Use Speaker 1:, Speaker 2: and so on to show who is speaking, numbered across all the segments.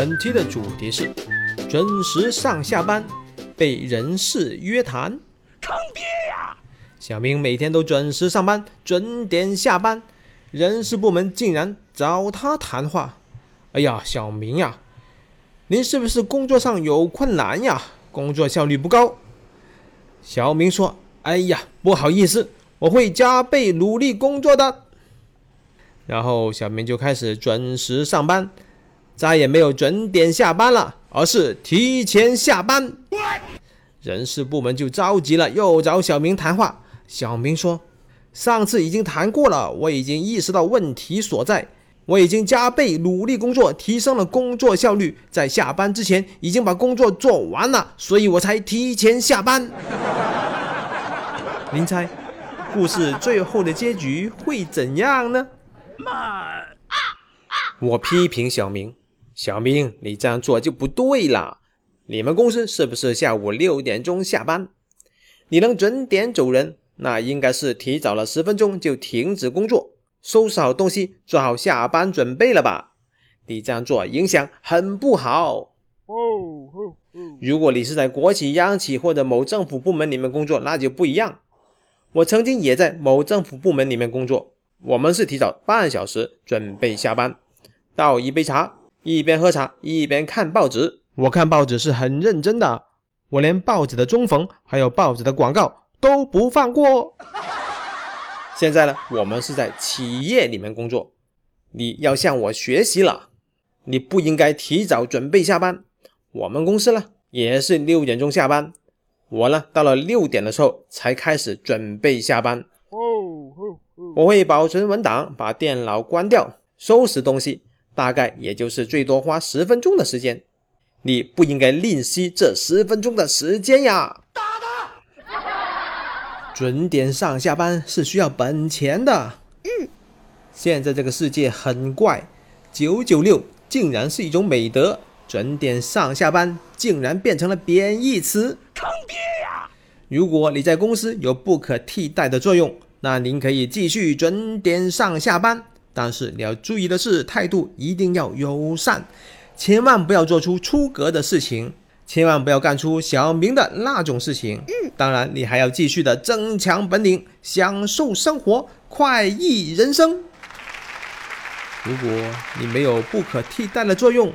Speaker 1: 本期的主题是准时上下班被人事约谈。
Speaker 2: 坑爹呀！
Speaker 1: 小明每天都准时上班，准点下班，人事部门竟然找他谈话。哎呀，小明呀，您是不是工作上有困难呀？工作效率不高？小明说：“哎呀，不好意思，我会加倍努力工作的。”然后小明就开始准时上班，再也没有准点下班了，而是提前下班。人事部门就着急了，又找小明谈话。小明说：“上次已经谈过了，我已经意识到问题所在，我已经加倍努力工作，提升了工作效率，在下班之前已经把工作做完了，所以我才提前下班。”您猜，故事最后的结局会怎样呢？我批评小明，小明，你这样做就不对了。你们公司是不是下午六点钟下班？你能准点走人，那应该是提早了十分钟就停止工作，收拾好东西，做好下班准备了吧？你这样做影响很不好。哦！如果你是在国企、央企或者某政府部门里面工作，那就不一样。我曾经也在某政府部门里面工作，我们是提早半小时准备下班，倒一杯茶，一边喝茶一边看报纸。我看报纸是很认真的，我连报纸的中缝还有报纸的广告都不放过。现在呢，我们是在企业里面工作，你要向我学习了，你不应该提早准备下班。我们公司呢也是六点钟下班。我呢，到了六点的时候才开始准备下班。我会保存文档，把电脑关掉，收拾东西，大概也就是最多花十分钟的时间。你不应该吝惜这十分钟的时间呀！打他！准点上下班是需要本钱的。嗯，现在这个世界很怪，九九六竟然是一种美德，准点上下班竟然变成了贬义词。
Speaker 2: 坑爹呀！
Speaker 1: 如果你在公司有不可替代的作用，那您可以继续准点上下班。但是你要注意的是，态度一定要友善，千万不要做出出格的事情，千万不要干出小明的那种事情。当然你还要继续的增强本领，享受生活，快意人生。如果你没有不可替代的作用，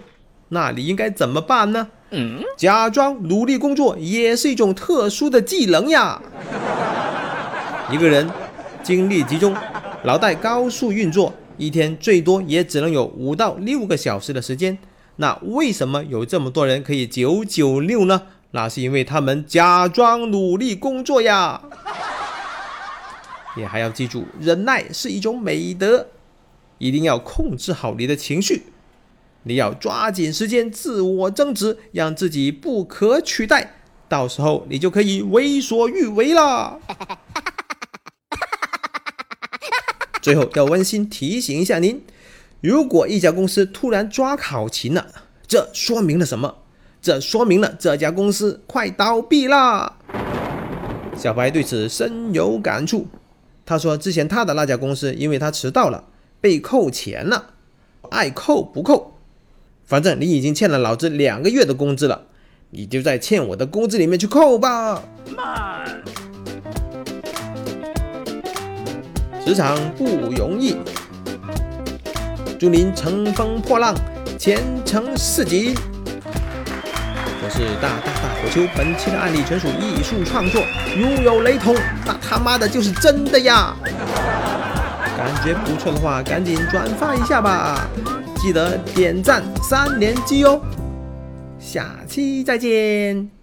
Speaker 1: 那你应该怎么办呢？假装努力工作也是一种特殊的技能呀。一个人精力集中，脑袋高速运作，一天最多也只能有五到六个小时的时间。那为什么有这么多人可以九九六呢？那是因为他们假装努力工作呀。你还要记住，忍耐是一种美德，一定要控制好你的情绪。你要抓紧时间自我增值，让自己不可取代，到时候你就可以为所欲为了。最后要温馨提醒一下您：如果一家公司突然抓考勤了，这说明了什么？这说明了这家公司快倒闭啦。小白对此深有感触。他说，之前他的那家公司，因为他迟到了，被扣钱了，爱扣不扣。反正你已经欠了老子两个月的工资了，你就在欠我的工资里面去扣吧。慢，职场不容易，祝您乘风破浪，前程似锦。我是大大大火球，本期的案例纯属艺术创作，如有雷同，那他妈的就是真的呀！感觉不错的话，赶紧转发一下吧。记得点赞三连击哦，下期再见。